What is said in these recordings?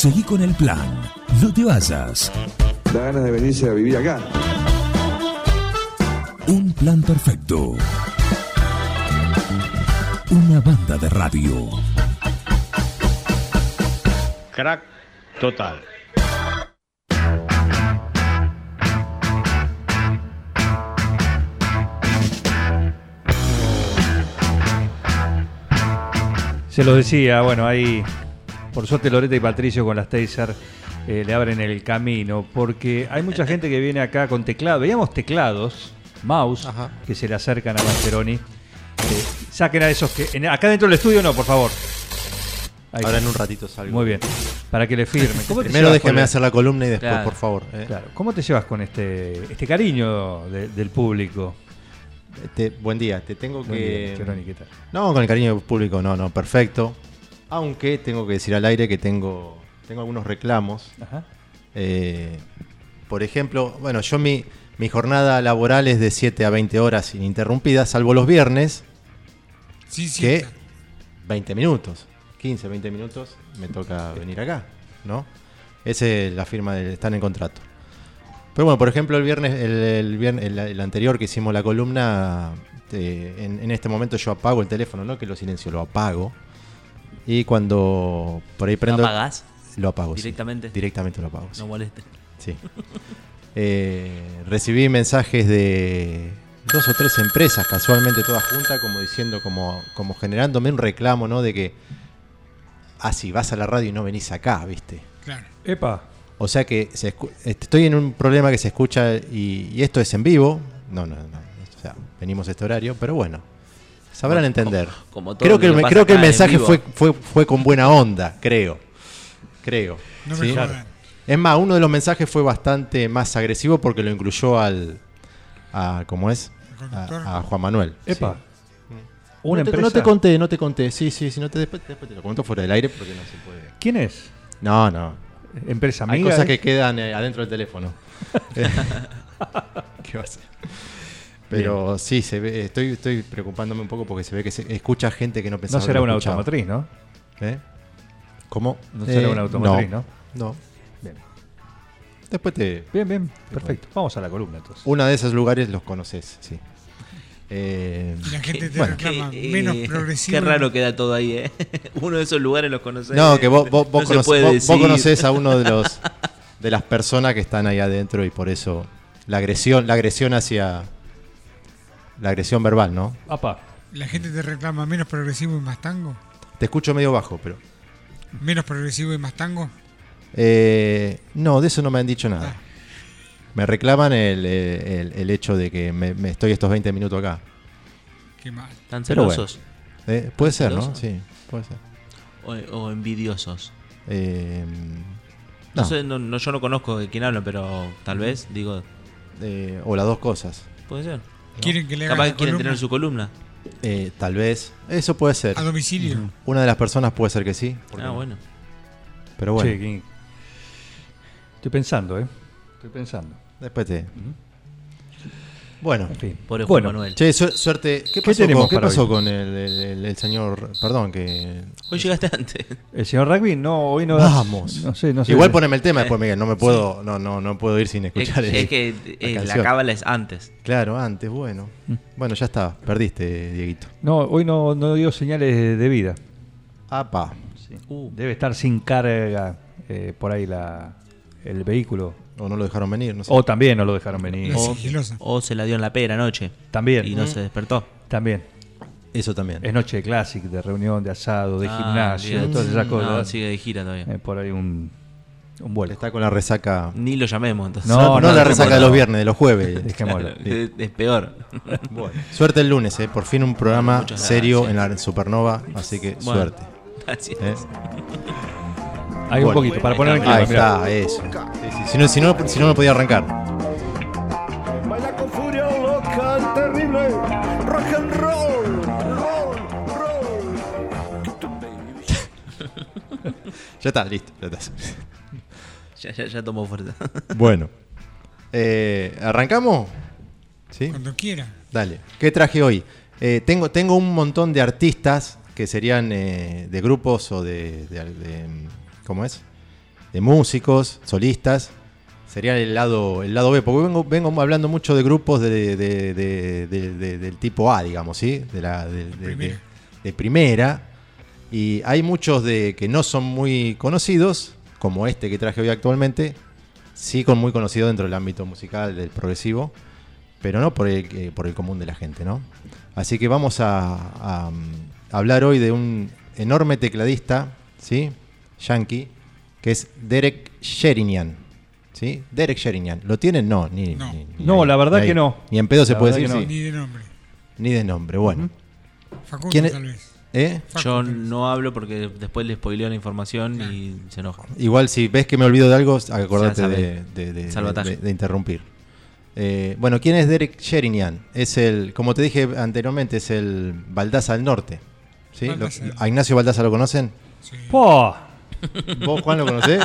Seguí con el plan. No te vayas. Da ganas de venirse a vivir acá. Un plan perfecto. Una banda de radio. Crack total. Se lo decía, bueno, ahí por suerte Loreta y Patricio con las Taser eh, le abren el camino, porque hay mucha gente que viene acá con teclado. Veíamos teclados, mouse, Ajá. que se le acercan a Mascheroni. Eh, saquen a esos que... en- acá dentro del estudio no, por favor. Ahí Ahora está. en un ratito salgo. Muy bien. Para que le firme. ¿Cómo te Primero déjeme hacer la columna y después, Claro. por favor. eh. Claro. ¿Cómo te llevas con este, este cariño de- del público? Este, buen día, te tengo Buen que. día, Cheroni, ¿qué tal? No, con el cariño del público, no, no, perfecto. Aunque tengo que decir al aire que tengo, tengo algunos reclamos. Ajá. Eh, por ejemplo, bueno, yo mi, mi jornada laboral es de 7 a 20 horas ininterrumpidas, salvo los viernes, Sí, sí. que claro. 20 minutos, 15, 20 minutos, me toca venir acá, ¿no? Esa es la firma del están en contrato. Pero bueno, por ejemplo, el viernes, el, el viernes, el, el anterior que hicimos la columna, eh, en, en este momento yo apago el teléfono, no que lo silencio, lo apago. Y cuando por ahí ¿Lo prendo. apagás Lo apago. sí. directamente? Directamente lo apago. sí. No moleste. Sí. Eh, recibí mensajes de dos o tres empresas, casualmente todas juntas, como diciendo, como, como generándome un reclamo, ¿no? De que, ah, si vas a la radio y no venís acá, ¿viste? Claro. Epa. O sea que se escu- estoy en un problema que se escucha y, y esto es en vivo. No, no, no. O sea, venimos a este horario, pero bueno. Sabrán entender. como todo creo que, que el, me- pasa creo que el acá en mensaje fue, fue, fue con buena onda, creo. Creo. No me ¿sí? jodan. Es más, uno de los mensajes fue bastante más agresivo porque lo incluyó al. A, ¿Cómo es? A, a Juan Manuel. Epa. sí. Una no, te, empresa. no te conté, no te conté. Sí, sí, sí. No te, después, después te lo cuento fuera del aire porque no se puede. ¿Quién es? No, no. Empresa Hay amiga. cosas ¿eh? que quedan eh, adentro del teléfono. ¿Qué va a ser? Pero sí, se ve, estoy, estoy preocupándome un poco porque se ve que se escucha gente que no pensaba No será una escuchaba. automotriz, ¿no? ¿Eh? ¿Cómo? No será Eh, una automotriz, ¿no? No. Bien. Después te. Bien, bien. Perfecto. Vamos a la columna entonces. Una de esos lugares los conoces, sí. Eh, Y la gente te bueno. reclama Qué, menos eh, progresivo. Qué raro queda todo ahí, ¿eh? Uno de esos lugares los conoces. no, que vos, vos, vos No se conoce- puede vos- decir. vos conocés a uno de los de las personas que están ahí adentro y por eso la agresión, la agresión hacia la agresión verbal, ¿no? Apa. La gente te reclama menos progresivo y más tango. Te escucho medio bajo, pero Menos progresivo y más tango. eh, no, de eso no me han dicho nada. Ah. Me reclaman el, el- el hecho de que me, me estoy estos 20 minutos acá. Qué mal. ¿Tan bueno. celosos Eh, puede ser, ¿no? Sí, puede ser. o, o envidiosos? Eh, No, no, sé, no, no- yo no conozco de quién hablan, pero tal vez, digo, eh, o las dos cosas. puede ser. Quieren que le hagan Capaz la que quieren columna tener su columna. Eh, tal vez. Eso puede ser. a domicilio. Una de las personas puede ser que sí. ¿por qué Ah, no? bueno. Pero bueno, Che, ¿quién- Estoy pensando, ¿eh? Estoy pensando. después te. Bueno, En fin. Pobre Juan bueno, Manuel. che, su- suerte. ¿Qué ¿Qué pasó, tenemos con, ¿qué para pasó con el, el- el- el señor? Perdón, que. Hoy llegaste antes. el señor Rugby no, hoy no Vamos. No sé, no sé. Igual poneme el tema después, Miguel. No me puedo, no, no, no puedo ir sin Es, escuchar. el- es que eh, la, cábala es antes. Claro, antes, bueno. Mm. Bueno, ya está. Perdiste, Dieguito. No, hoy no, no dio señales de, vida. Apa. Uh. Debe estar sin carga eh, por ahí la, el vehículo. O no lo dejaron venir, no sé. O también no lo dejaron venir. O, se la dio en la pera anoche También. y no se despertó. También. Eso también. Es noche de clásico, de reunión, de asado, de Ah, gimnasio, de olvidate. todas esas No, cosas. sigue de gira todavía. Eh, por ahí un, un vuelo. Está con la resaca. Ni lo llamemos entonces. No, No, no, la resaca no. de los viernes, de los jueves. Dejémoslo. es, es peor. Bueno, suerte el lunes, ¿eh? por fin un programa serio en la Supernova, así que Bueno. suerte. Gracias. ¿eh? Hay un poquito, para poner en clima. Ahí mirá. está, eso. Sí, sí, Si, no, si, no, si no, no podía arrancar. Baila con furia loca, terrible. Rock and roll. Roll, roll. Ya está, listo. Ya está. Ya, ya, ya tomó fuerza. Bueno. Eh, ¿Arrancamos? ¿Sí? Cuando quiera. Dale. ¿Qué traje hoy? Eh, tengo, tengo un montón de artistas que serían eh, de grupos o de, de- de- ¿Cómo es? de músicos, solistas. Sería el lado, el lado B, porque vengo, vengo hablando mucho de grupos de, de- de- de- de- del tipo A, digamos, ¿sí? De, la, Primera. de primera. Y hay muchos de que no son muy conocidos, como este que traje hoy actualmente, sí con muy conocido dentro del ámbito musical del progresivo, pero no por el, eh, por el común de la gente, ¿no? Así que vamos a, a, mm, hablar hoy de un enorme tecladista, ¿sí? Yankee, que es Derek Sherinian, ¿sí? Derek Sherinian. ¿Lo tienen? No, ni, No. ni- ni No, ahí, la verdad que no. Ni en pedo se puede decir, que sí. Ni de nombre. Ni de nombre, bueno. Facundo, ¿Quién es? tal vez. ¿Eh? Yo no hablo porque después le spoileo la información y se enoja. Igual si ves que me olvido de algo, acordate de, de- de- Salvataje. de- de interrumpir. Eh, bueno, ¿quién es Derek Sherinian? Es el, como te dije anteriormente, es el Baldaza del Norte. ¿Sí? Baldaza. ¿A Ignacio Baldaza lo conocen? Sí. ¿Vos, Juan, lo conocés?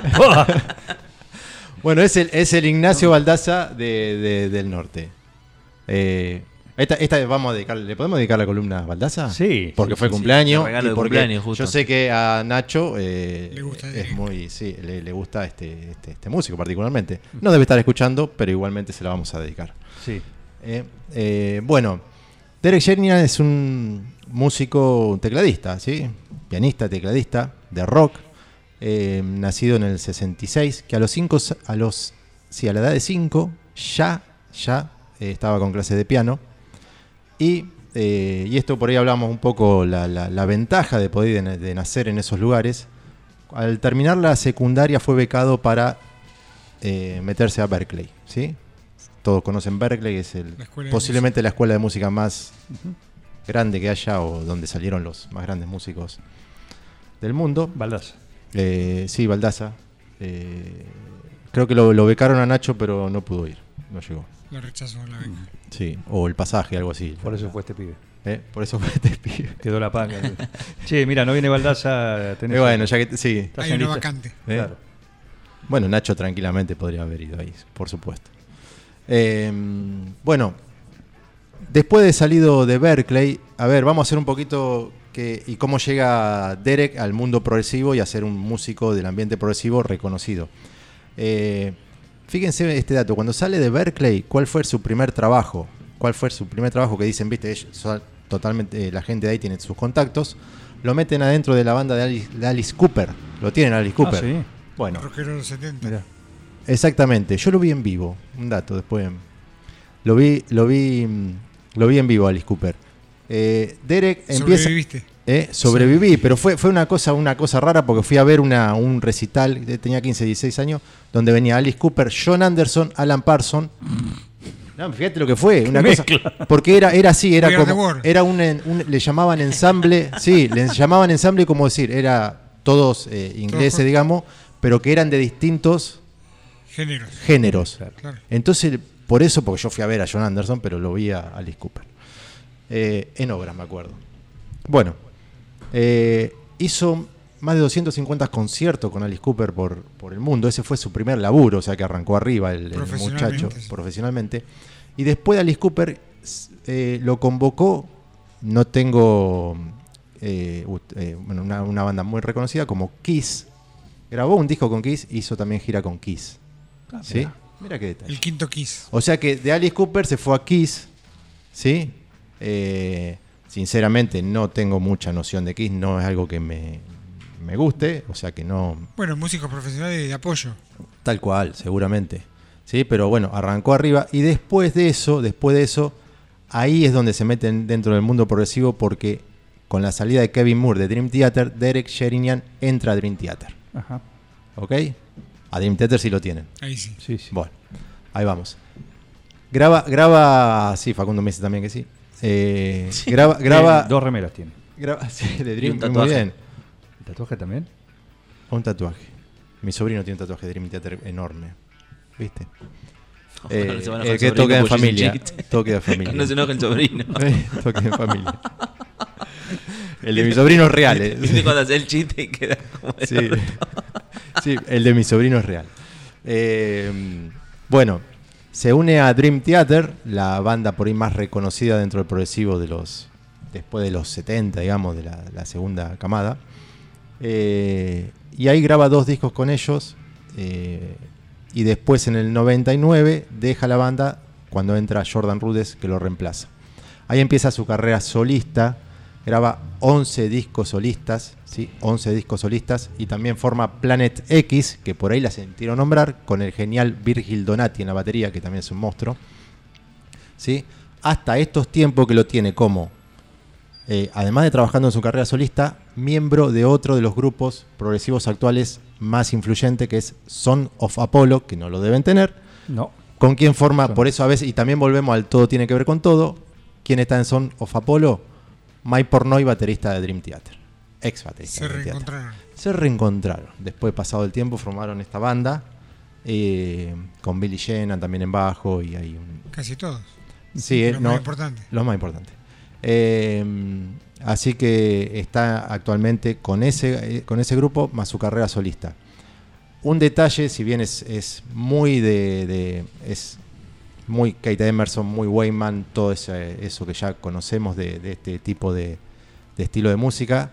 bueno, es el, es el Ignacio Baldaza de- de- del Norte. Eh, esta, esta vamos a dedicarle, ¿le podemos dedicar la columna a Baldaza? Sí, Porque sí, fue sí, cumpleaños. sí, regalo y de porque cumpleaños, justo. Yo sé que a Nacho eh, Le gusta es Derek. muy, sí, le, le gusta este, este, este músico particularmente. No debe estar escuchando, pero igualmente se la vamos a dedicar. Sí. Eh, eh, bueno, Derek Sherinian es un músico, un tecladista, ¿sí? Pianista, tecladista de rock, eh, nacido en el 66, que a los 5, a los, sí, a la edad de 5 ya, ya eh, estaba con clases de piano. Y, eh, y esto por ahí hablamos un poco la, la- la ventaja de poder de, de nacer en esos lugares. Al terminar la secundaria fue becado para eh, meterse a Berkeley, ¿sí? Todos conocen Berkeley, es el, La posiblemente la escuela de música más grande que haya o donde salieron los más grandes músicos del mundo. Baldaza. Eh, sí, Baldaza. Eh, creo que lo, lo becaron a Nacho, pero no pudo ir, no llegó. Lo rechazó la beca. Sí, o el pasaje, algo así. Por eso fue este pibe. Eh, Por eso fue este pibe. Quedó la paga. che, mira, no viene Baldaza. tenés- Y bueno, ya que sí. Hay una vacante. ¿eh? Claro. Bueno, Nacho tranquilamente podría haber ido ahí, por supuesto. Eh, bueno, después de salido de Berkeley, a ver, vamos a hacer un poquito que, y cómo llega Derek al mundo progresivo y a ser un músico del ambiente progresivo reconocido. Eh, fíjense este dato, cuando sale de Berkeley, ¿cuál fue su primer trabajo? ¿Cuál fue su primer trabajo que dicen, viste, ellos son totalmente, eh, la gente de ahí tiene sus contactos? Lo meten adentro de la banda de Alice, de Alice Cooper. Lo tienen Alice Cooper. Ah, sí. Bueno, Rockero de los 70. Mirá. Exactamente, yo lo vi en vivo, un dato después. Lo vi, lo vi, mm, lo vi en vivo, Alice Cooper. Eh, Derek empieza, Sobreviviste. eh, sobreviví, pero fue, fue una cosa, una cosa rara porque fui a ver una, un recital, eh, tenía 15, 16 años, donde venía Alice Cooper, John Anderson, Alan Parson. No, fíjate lo que fue, una cosa, porque era, era así, era como, era un, le llamaban ensamble, sí, le llamaban ensamble como decir, era todos eh, ingleses, Todos. digamos, pero que eran de distintos Géneros. géneros. Claro. Entonces, por eso, porque yo fui a ver a John Anderson, pero lo vi a Alice Cooper. Eh, en obras, me acuerdo. Bueno, eh, hizo más de 250 conciertos con Alice Cooper por, por el mundo. Ese fue su primer laburo, o sea que arrancó arriba el, muchacho sí. profesionalmente. Y después de Alice Cooper eh, lo convocó, no tengo eh, una, una banda muy reconocida como Kiss. Grabó un disco con Kiss, hizo también gira con Kiss. ¿Sí? Mira qué detalle. El quinto Kiss. O sea que de Alice Cooper se fue a Kiss, ¿sí? Eh, sinceramente no tengo mucha noción de Kiss, no es algo que me, me guste, o sea que no, Bueno, músicos profesionales de apoyo. tal cual, seguramente, ¿sí? Pero bueno, arrancó arriba y después de eso, después de eso, ahí es donde se meten dentro del mundo progresivo porque con la salida de Kevin Moore de Dream Theater, Derek Sherinian entra a Dream Theater, Ajá. ¿ok? A Dream Theater sí lo tienen. Ahí sí. Sí, sí. Bueno, ahí vamos. Graba, graba, sí, Facundo me dice también que sí. Eh, graba, graba, Eh, dos remeras tiene. graba- sí, de Y Dream, un muy bien. ¿El tatuaje también? Un tatuaje. Mi sobrino tiene un tatuaje de Dream Theater enorme. ¿Viste? Eh, el que toque un familia. Toque de familia. No se enoja el sobrino. Toque de familia. El de mi sobrino es real. eh. Viste cuando hace el chiste y queda como el Sí. el de mi sobrino es real. Eh, bueno, se une a Dream Theater, la banda por ahí más reconocida dentro del progresivo de los después de los 70, digamos, de la, segunda camada. Eh, y ahí graba dos discos con ellos, eh, y después en el 99 deja la banda cuando entra Jordan Rudess que lo reemplaza. Ahí empieza su carrera solista, graba 11 discos solistas, ¿sí? 11 discos solistas y también forma Planet X, que por ahí la sintieron nombrar, con el genial Virgil Donati en la batería, que también es un monstruo. ¿sí? Hasta estos tiempos que lo tiene como, eh, además de trabajando en su carrera solista, miembro de otro de los grupos progresivos actuales más influyente, que es Son of Apollo, que no lo deben tener, No. con quien forma, por eso a veces, y también volvemos al todo tiene que ver con todo, ¿quién está en Son of Apollo? Mike Pornoy, baterista de Dream Theater, ex baterista. Se de Dream Theater. reencontraron. Se reencontraron. Después, pasado el tiempo, formaron esta banda eh, con Billy Sheehan también en bajo y hay un... Casi todos. Sí, eh, Lo no, más importante. Lo más importante. Eh, así que está actualmente con ese, eh, con ese grupo más su carrera solista. Un detalle, si bien es, es muy de, de- es muy Kate Emerson, muy Wayman, todo eso que ya conocemos de, este tipo de, estilo de música,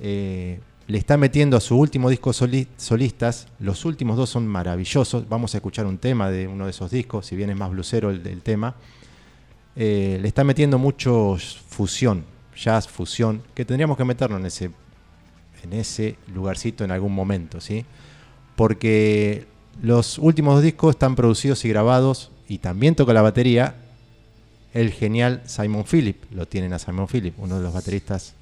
eh, le está metiendo a su último disco soli- solistas. Los últimos dos son maravillosos. Vamos a escuchar un tema de uno de esos discos, si bien es más blusero el, el tema. Eh, le está metiendo mucho fusión, jazz, fusión, que tendríamos que meternos en ese, en ese lugarcito en algún momento, ¿sí? Porque los últimos dos discos están producidos y grabados y también toca la batería el genial Simon Phillip. Lo tienen a Simon Phillip, uno de los bateristas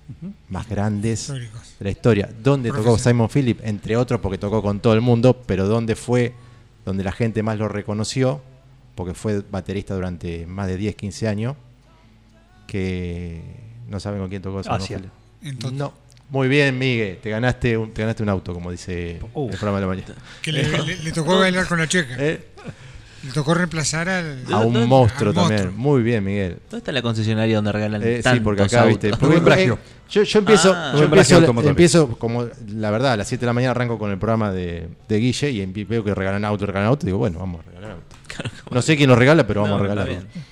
más grandes Históricos. de la historia. ¿Dónde tocó. Simon Phillip? Entre otros porque tocó con todo el mundo, pero ¿dónde fue donde la gente más lo reconoció? Porque fue baterista durante más de 10, 15 años. Que no saben con quién tocó Simon Asia. Phillip. En Toto. No. Muy bien, Miguel. Te ganaste un, te ganaste un auto, como dice Uh. el programa de la mañana. Que le, le- le tocó bailar con la checa. Eh, Le tocó reemplazar al. A un ¿Dónde- monstruo al también. monstruo. Muy bien, Miguel. ¿Dónde está la concesionaria donde regalan Eh, sí, tantos porque acá, viste. porque- Bragio. yo, yo empiezo, Ah. yo empiezo, como, la verdad, a las 7 de la mañana arranco con el programa de, de Guille y veo que regalan auto, regalan auto. Digo, bueno, vamos a regalar auto. No sé quién lo regala, pero vamos No, a regalar. está bien.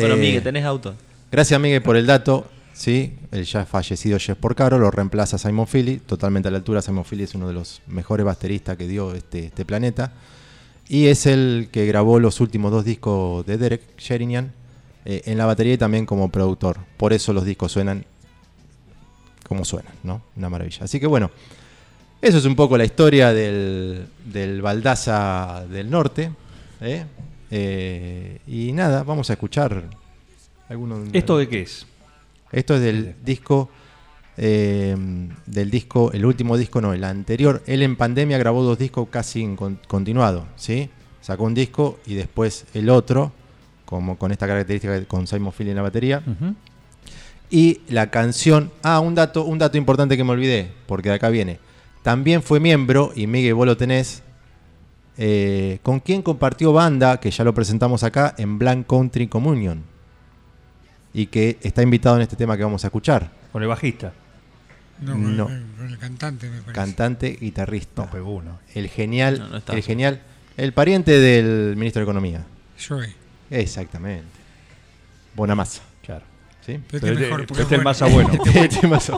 Bueno, Eh, Miguel, ¿tenés auto? Gracias, Miguel, por el dato. Sí, el ya fallecido Jeff Porcaro lo reemplaza Simon Philly, totalmente a la altura. Simon Philly es uno de los mejores bateristas que dio este, este planeta. Y es el que grabó los últimos dos discos de Derek Sherinian eh, en la batería y también como productor. Por eso los discos suenan como suenan, ¿no? Una maravilla. Así que bueno, eso es un poco la historia del, del Baldaza del Norte. ¿eh? Eh, y nada, vamos a escuchar. ¿Esto de qué es? Esto es del disco. Eh, del disco, el último disco, no, el anterior. Él en pandemia grabó dos discos casi en con- continuado, ¿sí? Sacó un disco y después el otro, como con esta característica con Simon Philly en la batería. Y la canción. Ah, un dato, un dato importante que me olvidé, porque de acá viene. También fue miembro, y Miguel, vos lo tenés. eh, con quien compartió banda, que ya lo presentamos acá, en Blank Country Communion. Y que está invitado en este tema que vamos a escuchar. Con el bajista. No, con, No. con el cantante, me parece. Cantante, guitarrista. No, pegó uno. El genial, No, no estaba. el genial, el pariente del ministro de Economía. Joey. Exactamente. Bonamassa. Claro. ¿Sí? Pero Pero este este- mejor, porque este es es más bueno. bueno. Este es más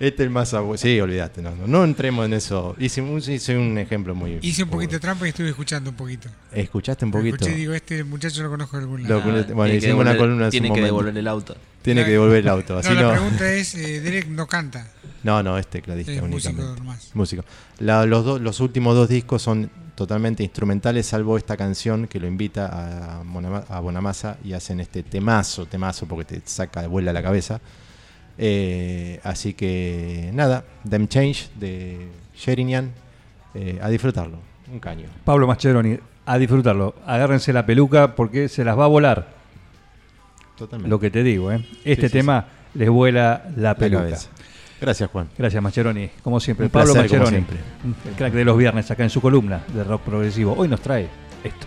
Este es el más abu- Sí, olvídate, no, no, no entremos en eso. Hice un, hice un ejemplo muy. Hice un poquito de trampa y estuve escuchando un poquito. ¿Escuchaste un poquito? Escuché, digo, este muchacho lo conozco de algún Lo- bueno, tiene que hicimos una columna Tiene que devolver el auto. Tiene que devolver el auto, así no, no. la pregunta es, eh, Derek no canta. No, no, es tecladista Es músico únicamente. nomás. Músico. La- los, dos- los últimos dos discos son totalmente instrumentales, salvo esta canción que lo invita a, Monama- a Bonamassa y hacen este temazo, temazo, porque te saca de vuela la cabeza. Eh, así que nada, Them Change de Sherinian, eh, a disfrutarlo. Un caño. Pablo Mascheroni, a disfrutarlo. Agárrense la peluca porque se las va a volar. Totalmente. Lo que te digo, ¿eh? Este Sí, sí, tema les vuela la La peluca. cabeza. Gracias, Juan. Gracias, Mascheroni. Como siempre. Un Pablo placer, siempre. el crack de los viernes acá en su columna de rock progresivo. Hoy nos trae esto.